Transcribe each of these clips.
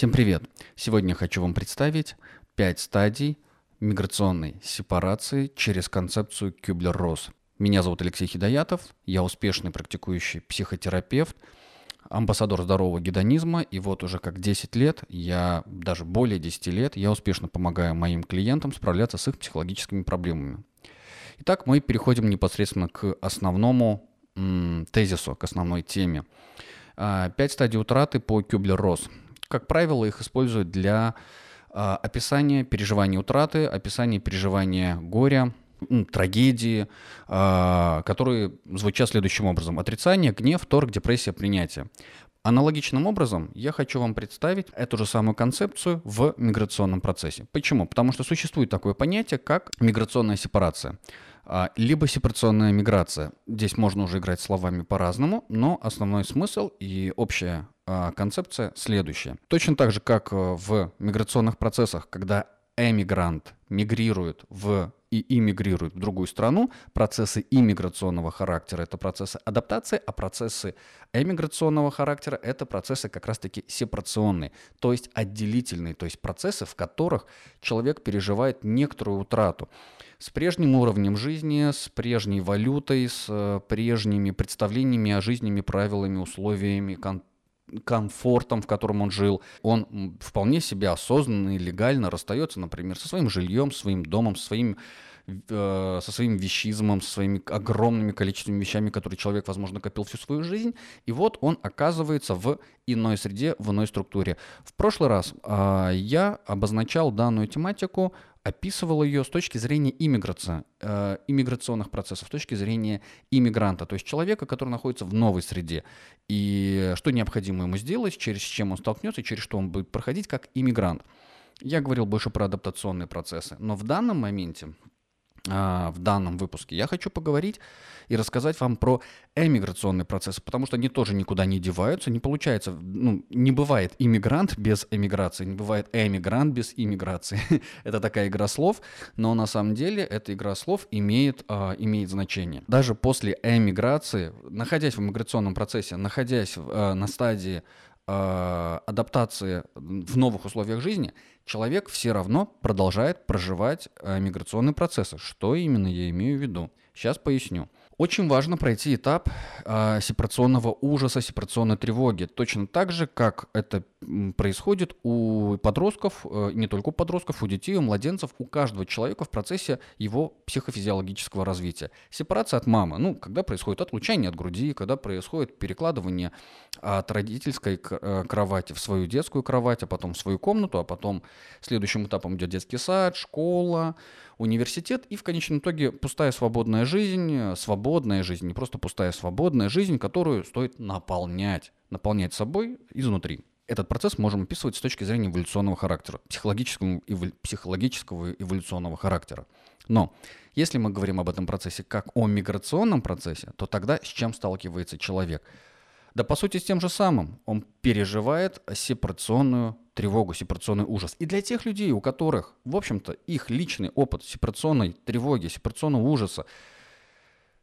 Всем привет! Сегодня хочу вам представить 5 стадий миграционной сепарации через концепцию Кюблер-Росс. Меня зовут Алексей Хидоятов, я успешный практикующий психотерапевт, амбассадор здорового гедонизма, и вот уже как 10 лет, я даже более 10 лет, я успешно помогаю моим клиентам справляться с их психологическими проблемами. Итак, мы переходим непосредственно к основному м, тезису, к основной теме. А, пять стадий утраты по Кюблер-Росс. Как правило, их используют для а, описания переживания утраты, описания переживания горя, трагедии, а, которые звучат следующим образом. Отрицание, гнев, торг, депрессия, принятие. Аналогичным образом я хочу вам представить эту же самую концепцию в миграционном процессе. Почему? Потому что существует такое понятие, как миграционная сепарация. А, либо сепарационная миграция. Здесь можно уже играть словами по-разному, но основной смысл и общая а, концепция следующая. Точно так же, как э, в миграционных процессах, когда эмигрант мигрирует в и иммигрирует в другую страну, процессы иммиграционного характера – это процессы адаптации, а процессы эмиграционного характера – это процессы как раз-таки сепарационные, то есть отделительные, то есть процессы, в которых человек переживает некоторую утрату. С прежним уровнем жизни, с прежней валютой, с э, прежними представлениями о жизни, правилами, условиями, кон комфортом, в котором он жил. Он вполне себе осознанно и легально расстается, например, со своим жильем, своим домом, своим э, со своим вещизмом, со своими огромными количествами вещами, которые человек, возможно, копил всю свою жизнь. И вот он оказывается в иной среде, в иной структуре. В прошлый раз э, я обозначал данную тематику описывал ее с точки зрения иммиграции, э, иммиграционных процессов, с точки зрения иммигранта, то есть человека, который находится в новой среде. И что необходимо ему сделать, через чем он столкнется, через что он будет проходить как иммигрант. Я говорил больше про адаптационные процессы, но в данном моменте в данном выпуске, я хочу поговорить и рассказать вам про эмиграционный процесс, потому что они тоже никуда не деваются, не получается, ну, не бывает иммигрант без эмиграции, не бывает эмигрант без иммиграции. это такая игра слов, но на самом деле эта игра слов имеет, э, имеет значение. Даже после эмиграции, находясь в иммиграционном процессе, находясь э, на стадии адаптации в новых условиях жизни, человек все равно продолжает проживать э, миграционные процессы. Что именно я имею в виду? Сейчас поясню. Очень важно пройти этап э, сепарационного ужаса, сепарационной тревоги. Точно так же, как это происходит у подростков, э, не только у подростков, у детей, у младенцев, у каждого человека в процессе его психофизиологического развития. Сепарация от мамы, ну, когда происходит отлучение от груди, когда происходит перекладывание от родительской э, кровати в свою детскую кровать, а потом в свою комнату, а потом следующим этапом идет детский сад, школа, университет и в конечном итоге пустая свободная жизнь, свободная жизнь, не просто пустая свободная жизнь, которую стоит наполнять, наполнять собой изнутри. Этот процесс можем описывать с точки зрения эволюционного характера, психологического, эволю, психологического эволюционного характера. Но если мы говорим об этом процессе как о миграционном процессе, то тогда с чем сталкивается человек? Да по сути с тем же самым. Он переживает сепарационную тревогу, сепарационный ужас. И для тех людей, у которых, в общем-то, их личный опыт сепарационной тревоги, сепарационного ужаса,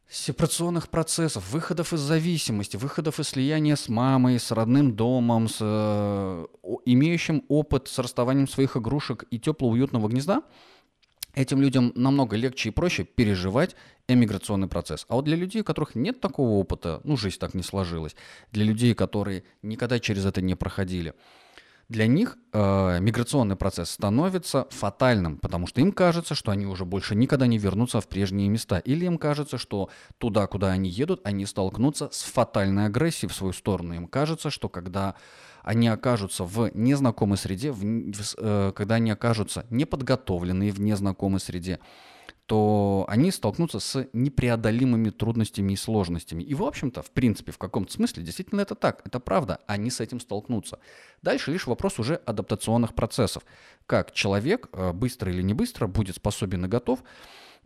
сепарационных процессов, выходов из зависимости, выходов из слияния с мамой, с родным домом, с э, имеющим опыт с расставанием своих игрушек и теплого уютного гнезда, этим людям намного легче и проще переживать эмиграционный процесс. А вот для людей, у которых нет такого опыта, ну, жизнь так не сложилась, для людей, которые никогда через это не проходили, для них э, миграционный процесс становится фатальным, потому что им кажется, что они уже больше никогда не вернутся в прежние места, или им кажется, что туда, куда они едут, они столкнутся с фатальной агрессией в свою сторону. Им кажется, что когда они окажутся в незнакомой среде, в, в, э, когда они окажутся неподготовленные в незнакомой среде, то они столкнутся с непреодолимыми трудностями и сложностями. И, в общем-то, в принципе, в каком-то смысле действительно это так, это правда, они с этим столкнутся. Дальше лишь вопрос уже адаптационных процессов. Как человек, э, быстро или не быстро, будет способен и готов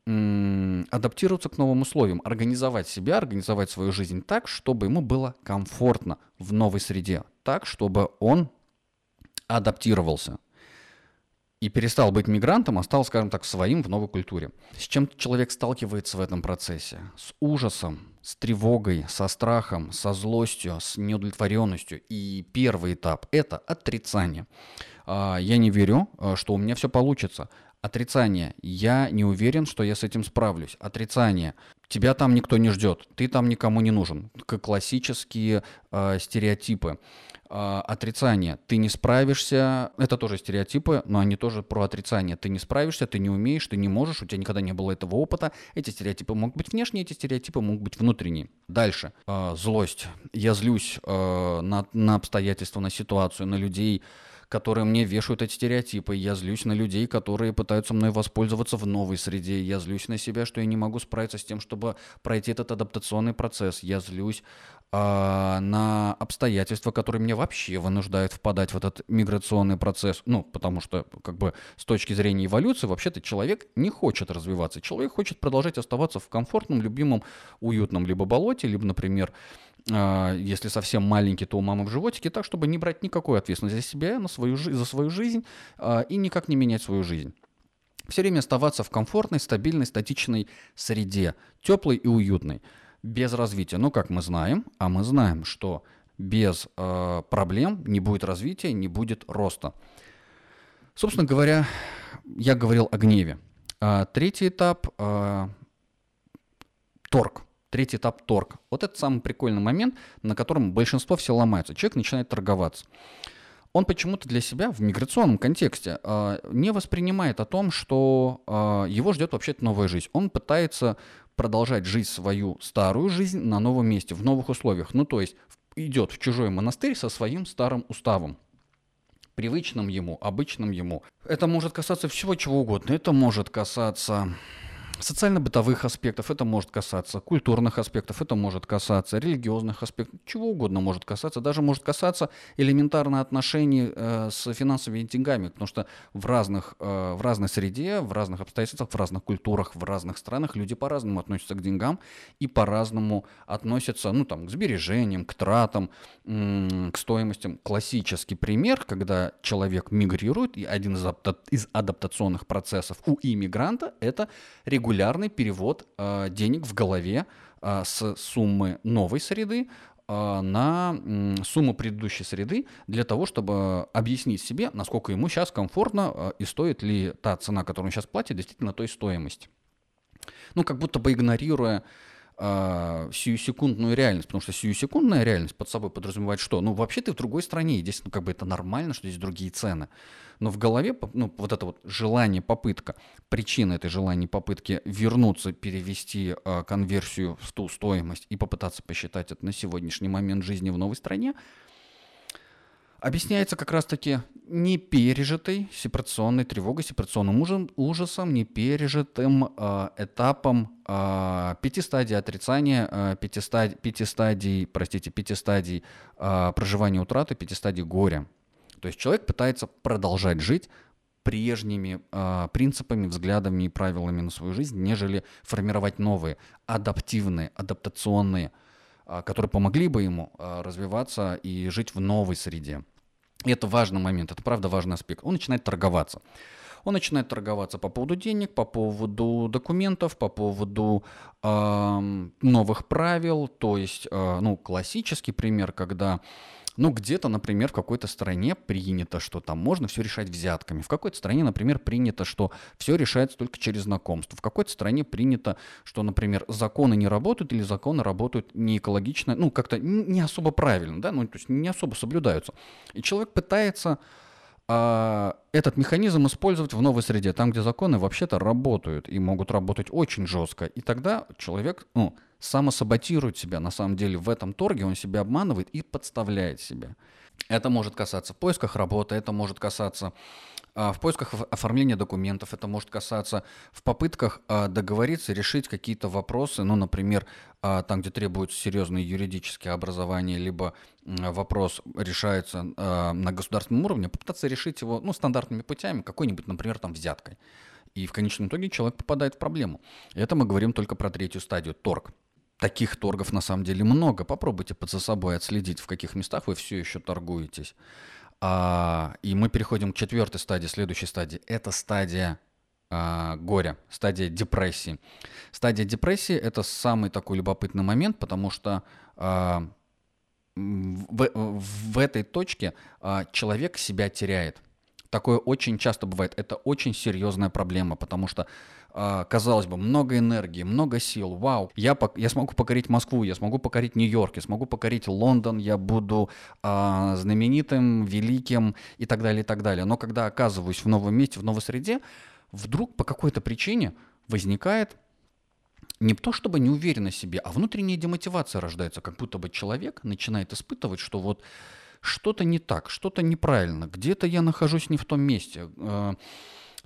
адаптироваться к новым условиям, организовать себя, организовать свою жизнь так, чтобы ему было комфортно в новой среде, так, чтобы он адаптировался. и перестал быть мигрантом, а стал, скажем так, своим в новой культуре. С чем человек сталкивается в этом процессе? С ужасом, с тревогой, со страхом, со злостью, с неудовлетворенностью. И первый этап – это отрицание. А, я не верю, а, что у меня все получится. Отрицание. Я не уверен, что я с этим справлюсь. Отрицание. Тебя там никто не ждет, ты там никому не нужен. Классические э, стереотипы. Э, отрицание. Ты не справишься. Это тоже стереотипы, но они тоже про отрицание. Ты не справишься, ты не умеешь, ты не можешь, у тебя никогда не было этого опыта. Эти стереотипы могут быть внешние, эти стереотипы могут быть внутренние. Дальше. Э, злость. Я злюсь э, на, на обстоятельства, на ситуацию, на людей которые мне вешают эти стереотипы. Я злюсь на людей, которые пытаются мной воспользоваться в новой среде. Я злюсь на себя, что я не могу справиться с тем, чтобы пройти этот адаптационный процесс. Я злюсь э, на обстоятельства, которые меня вообще вынуждают впадать в этот миграционный процесс. Ну, потому что, как бы, с точки зрения эволюции, вообще-то человек не хочет развиваться. Человек хочет продолжать оставаться в комфортном, любимом, уютном либо болоте, либо, например, если совсем маленький, то у мамы в животике, так, чтобы не брать никакой ответственности за себя, на свою, за свою жизнь а, и никак не менять свою жизнь. Все время оставаться в комфортной, стабильной, статичной среде, теплой и уютной, без развития. Но как мы знаем, а мы знаем, что без э, проблем не будет развития, не будет роста. Собственно говоря, я говорил о гневе. А, третий этап э, – торг – Третий этап – торг. Вот это самый прикольный момент, на котором большинство все ломается. Человек начинает торговаться. Он почему-то для себя в миграционном контексте э, не воспринимает о том, что э, его ждет вообще-то новая жизнь. Он пытается продолжать жить свою старую жизнь на новом месте, в новых условиях. Ну, то есть идет в чужой монастырь со своим старым уставом привычным ему, обычным ему. Это может касаться всего чего угодно. Это может касаться социально-бытовых аспектов, это может касаться культурных аспектов, это может касаться религиозных аспектов, чего угодно может касаться, даже может касаться элементарно отношений э, с финансовыми деньгами, потому что в, разных, э, в разной среде, в разных обстоятельствах, в разных культурах, в разных странах люди по-разному относятся к деньгам и по-разному относятся ну, там, к сбережениям, к тратам, к стоимостям. Классический пример, когда человек мигрирует, и один из, из адаптационных процессов у иммигранта – это регулярность регулярный перевод э, денег в голове э, с суммы новой среды э, на э, сумму предыдущей среды для того, чтобы объяснить себе, насколько ему сейчас комфортно э, и стоит ли та цена, которую он сейчас платит, действительно той стоимости. Ну, как будто бы игнорируя э, сиюсекундную реальность, потому что сиюсекундная реальность под собой подразумевает что? Ну, вообще ты в другой стране, и здесь, ну, как бы это нормально, что здесь другие цены. Но в голове, ну, вот это вот желание, попытка, причина этой желания, попытки вернуться, перевести э, конверсию в ту стоимость и попытаться посчитать это на сегодняшний момент жизни в новой стране, объясняется как раз-таки непережитой сепарационной тревогой, сепарационным ужасом, непережитым э, этапом э, пяти стадий отрицания, э, пяти, стадий, пяти стадий, простите, пяти стадий э, проживания утраты, пяти стадий горя. То есть человек пытается продолжать жить прежними э, принципами, взглядами и правилами на свою жизнь, нежели формировать новые, адаптивные, адаптационные, э, которые помогли бы ему э, развиваться и жить в новой среде. И это важный момент, это правда важный аспект. Он начинает торговаться. Он начинает торговаться по поводу денег, по поводу документов, по поводу э, новых правил. То есть, э, ну, классический пример, когда ну, где-то, например, в какой-то стране принято, что там можно все решать взятками. В какой-то стране, например, принято, что все решается только через знакомство. В какой-то стране принято, что, например, законы не работают или законы работают не экологично, ну, как-то не особо правильно, да, ну, то есть не особо соблюдаются. И человек пытается а, этот механизм использовать в новой среде, там, где законы вообще-то работают и могут работать очень жестко. И тогда человек, ну, самосаботирует себя на самом деле в этом торге, он себя обманывает и подставляет себя. Это может касаться поисках работы, это может касаться в поисках оформления документов, это может касаться в попытках а, договориться, решить какие-то вопросы, ну, например, а, там, где требуются серьезные юридические образования, либо вопрос решается на государственном уровне, попытаться решить его, ну, стандартными путями, какой-нибудь, например, там, взяткой. И в конечном итоге человек попадает в проблему. Это мы говорим только про третью стадию, торг. Таких торгов на самом деле много. Попробуйте под за собой отследить, в каких местах вы все еще торгуетесь. А, и мы переходим к четвертой стадии, следующей стадии. Это стадия а, горя, стадия депрессии. Стадия депрессии это самый такой любопытный момент, потому что а, в, в этой точке а, человек себя теряет. Такое очень часто бывает. Это очень серьезная проблема, потому что, а, казалось бы, много энергии, много сил. Вау, я, я смогу покорить Москву, я смогу покорить Нью-Йорк, я смогу покорить Лондон, я буду а, знаменитым, великим и так далее, и так далее. Но когда оказываюсь в новом месте, в новой среде, вдруг по какой-то причине возникает не то чтобы неуверенность в себе, а внутренняя демотивация рождается, как будто бы человек начинает испытывать, что вот что-то не так, что-то неправильно, где-то я нахожусь не в том месте. Э,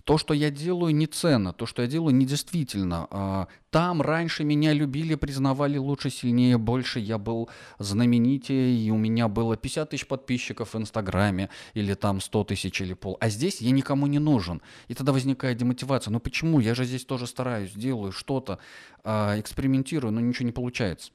то, что я делаю, не ценно, то, что я делаю, недействительно. А, там раньше меня любили, признавали лучше, сильнее, больше. Я был знаменитее, и у меня было 50 тысяч подписчиков в Инстаграме, или там 100 тысяч или пол. А здесь я никому не нужен. И тогда возникает демотивация. Ну почему? Я же здесь тоже стараюсь, делаю что-то, а, экспериментирую, но ничего не получается.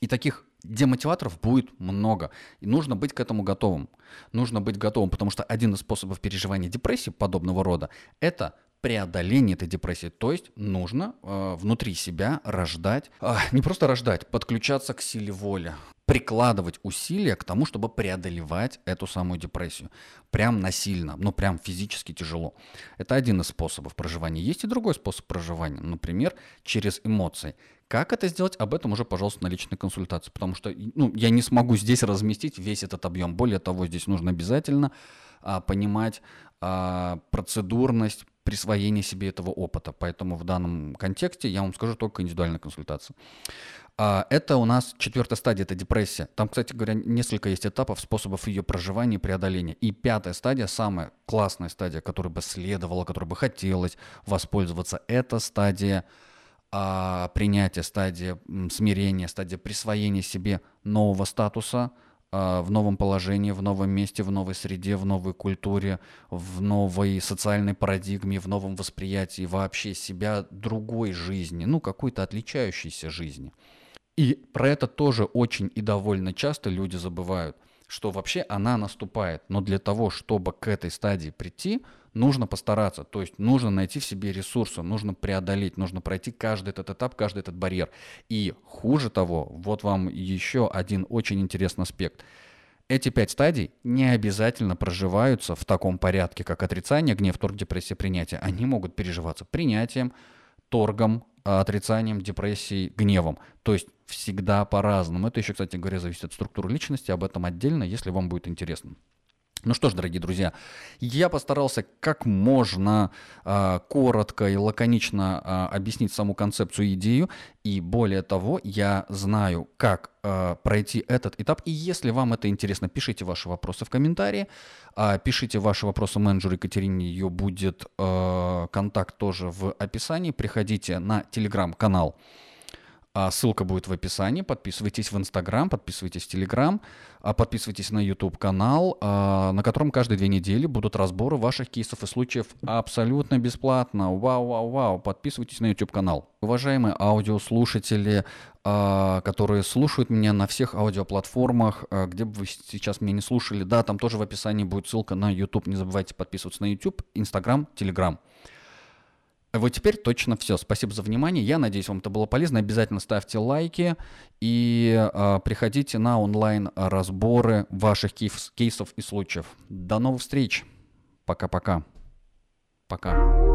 И таких Демотиваторов будет много, и нужно быть к этому готовым. Нужно быть готовым, потому что один из способов переживания депрессии подобного рода – это преодоление этой депрессии. То есть нужно э, внутри себя рождать, э, не просто рождать, подключаться к силе воли, прикладывать усилия к тому, чтобы преодолевать эту самую депрессию. Прям насильно, ну прям физически тяжело. Это один из способов проживания. Есть и другой способ проживания, например, через эмоции. Как это сделать, об этом уже, пожалуйста, на личной консультации, потому что ну, я не смогу здесь разместить весь этот объем. Более того, здесь нужно обязательно а, понимать а, процедурность присвоения себе этого опыта. Поэтому в данном контексте я вам скажу только индивидуальная консультация. А, это у нас четвертая стадия, это депрессия. Там, кстати говоря, несколько есть этапов, способов ее проживания и преодоления. И пятая стадия, самая классная стадия, которой бы следовало, которой бы хотелось воспользоваться, это стадия а, принятия, стадия смирения, стадия присвоения себе нового статуса а, в новом положении, в новом месте, в новой среде, в новой культуре, в новой социальной парадигме, в новом восприятии вообще себя другой жизни, ну какой-то отличающейся жизни. И про это тоже очень и довольно часто люди забывают, что вообще она наступает. Но для того, чтобы к этой стадии прийти, нужно постараться. То есть нужно найти в себе ресурсы, нужно преодолеть, нужно пройти каждый этот этап, каждый этот барьер. И хуже того, вот вам еще один очень интересный аспект. Эти пять стадий не обязательно проживаются в таком порядке, как отрицание, гнев, торг, депрессия, принятие. Они могут переживаться принятием, торгом, отрицанием, депрессией, гневом. То есть всегда по-разному. Это еще, кстати говоря, зависит от структуры личности. Об этом отдельно, если вам будет интересно. Ну что ж, дорогие друзья, я постарался как можно э, коротко и лаконично э, объяснить саму концепцию и идею, и более того, я знаю, как э, пройти этот этап. И если вам это интересно, пишите ваши вопросы в комментарии, э, пишите ваши вопросы менеджеру Екатерине, ее будет э, контакт тоже в описании. Приходите на телеграм-канал. А ссылка будет в описании. Подписывайтесь в Инстаграм, подписывайтесь в Телеграм, а, подписывайтесь на YouTube канал, а, на котором каждые две недели будут разборы ваших кейсов и случаев абсолютно бесплатно. Вау, вау, вау. Подписывайтесь на YouTube канал. Уважаемые аудиослушатели, которые слушают меня на всех аудиоплатформах, где бы вы сейчас меня не слушали, да, там тоже в описании будет ссылка на YouTube. Не забывайте подписываться на YouTube, Instagram, Telegram. Вот теперь точно все. Спасибо за внимание. Я надеюсь, вам это было полезно. Обязательно ставьте лайки и э, приходите на онлайн-разборы ваших кейс- кейсов и случаев. До новых встреч. Пока-пока. Пока. -пока. Пока.